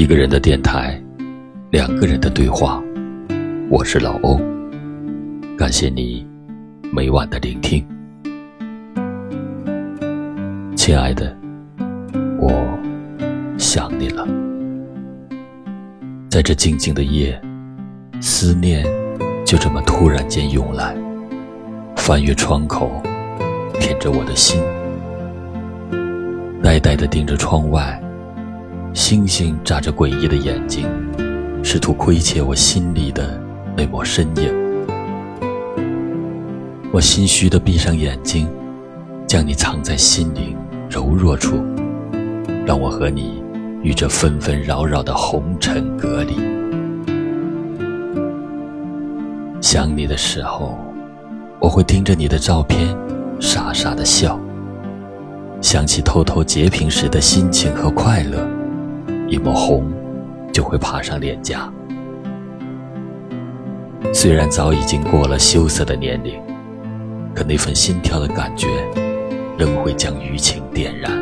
一个人的电台，两个人的对话。我是老欧，感谢你每晚的聆听，亲爱的，我想你了。在这静静的夜，思念就这么突然间涌来，翻越窗口，舔着我的心，呆呆地盯着窗外。星星眨着诡异的眼睛，试图窥窃我心里的那抹身影。我心虚的闭上眼睛，将你藏在心灵柔弱处，让我和你与这纷纷扰扰的红尘隔离。想你的时候，我会盯着你的照片，傻傻的笑。想起偷偷截屏时的心情和快乐。一抹红，就会爬上脸颊。虽然早已经过了羞涩的年龄，可那份心跳的感觉，仍会将余情点燃。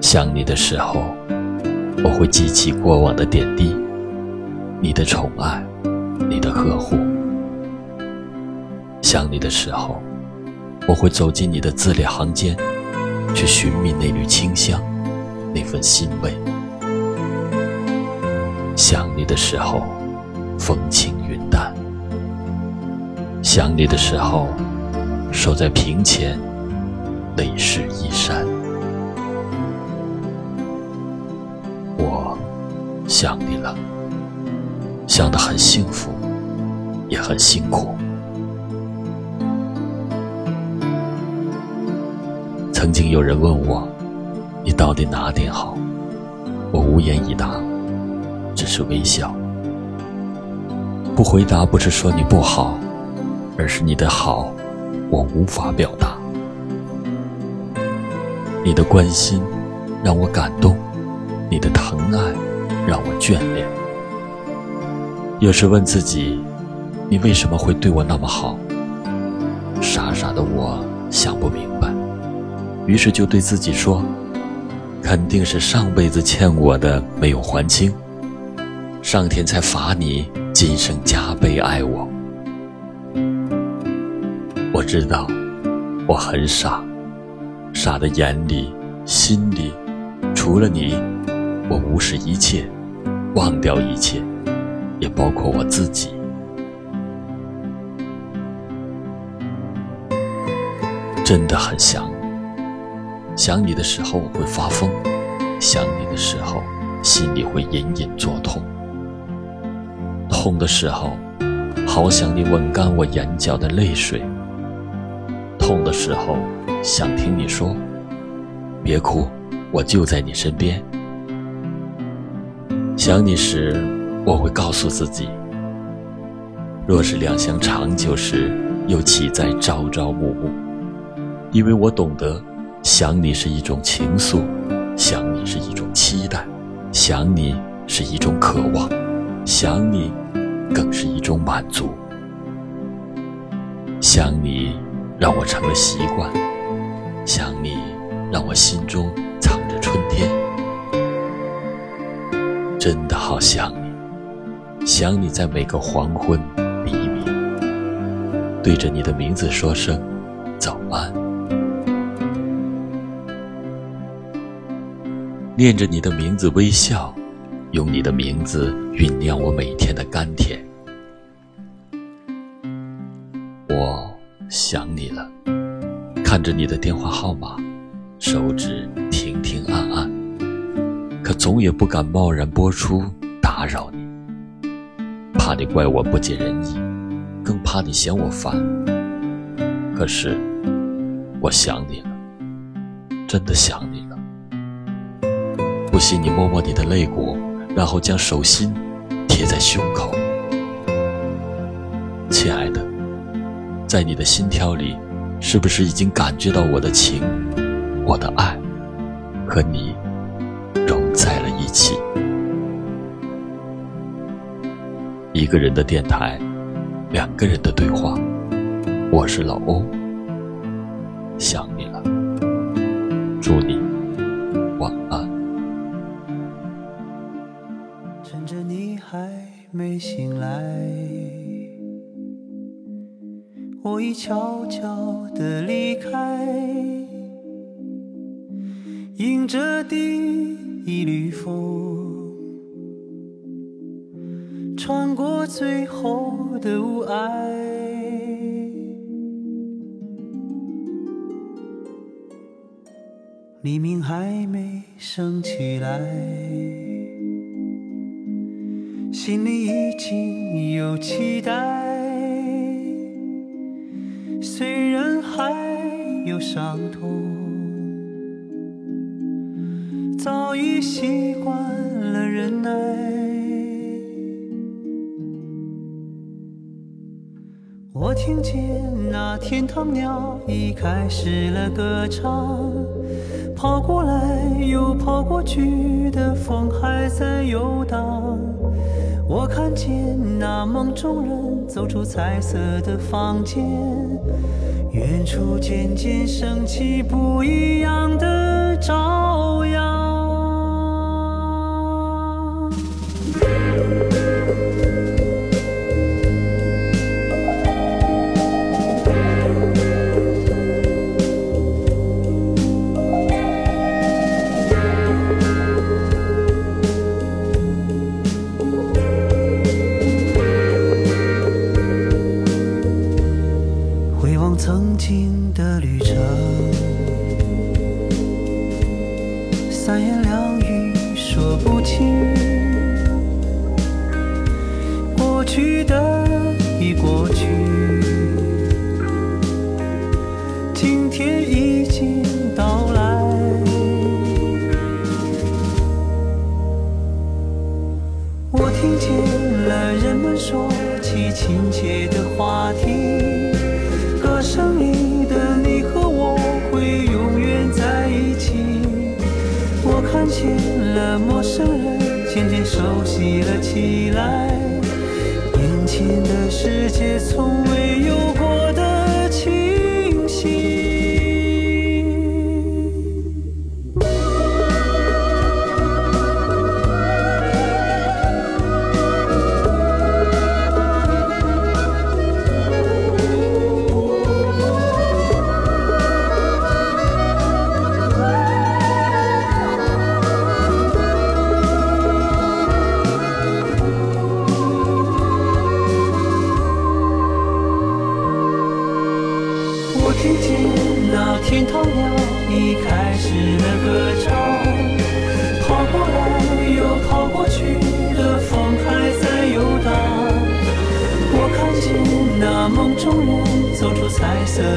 想你的时候，我会记起过往的点滴，你的宠爱，你的呵护。想你的时候，我会走进你的字里行间，去寻觅那缕清香。那份欣慰，想你的时候，风轻云淡；想你的时候，守在屏前，泪湿衣衫。我想你了，想得很幸福，也很辛苦。曾经有人问我。你到底哪点好？我无言以答，只是微笑。不回答不是说你不好，而是你的好，我无法表达。你的关心让我感动，你的疼爱让我眷恋。有时问自己，你为什么会对我那么好？傻傻的我想不明白，于是就对自己说。肯定是上辈子欠我的没有还清，上天才罚你今生加倍爱我。我知道我很傻，傻的眼里、心里，除了你，我无视一切，忘掉一切，也包括我自己。真的很想。想你的时候我会发疯，想你的时候心里会隐隐作痛。痛的时候，好想你吻干我眼角的泪水。痛的时候，想听你说：“别哭，我就在你身边。”想你时，我会告诉自己：若是两相长久时，又岂在朝朝暮暮？因为我懂得。想你是一种情愫，想你是一种期待，想你是一种渴望，想你更是一种满足。想你让我成了习惯，想你让我心中藏着春天。真的好想你，想你在每个黄昏、黎明，对着你的名字说声早安。念着你的名字微笑，用你的名字酝酿我每天的甘甜。我想你了，看着你的电话号码，手指停停按按，可总也不敢贸然拨出打扰你，怕你怪我不解人意，更怕你嫌我烦。可是，我想你了，真的想你。不信你摸摸你的肋骨，然后将手心贴在胸口。亲爱的，在你的心跳里，是不是已经感觉到我的情、我的爱和你融在了一起？一个人的电台，两个人的对话。我是老欧，想你了，祝你晚安。我已悄悄地离开，迎着第一缕风，穿过最后的雾霭。黎明还没升起来，心里已经有期待。有伤痛，早已习惯了忍耐。我听见那天堂鸟已开始了歌唱，跑过来又跑过去的风还在游荡。我看见那梦中人走出彩色的房间，远处渐渐升起不一样的朝去的已过去，今天已经到来。我听见了人们说起亲切的话题。歌声里的你和我会永远在一起。我看见了陌生人渐渐熟悉了起来，天的世界从未有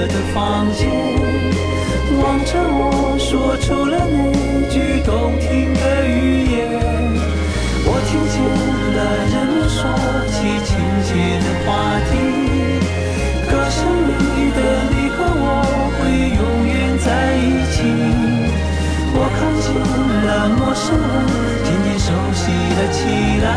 的房间，望着我说出了那句动听的语言。我听见了人们说起亲切的话题。歌声里的你和我会永远在一起。我看见了陌生人渐渐熟悉了起来，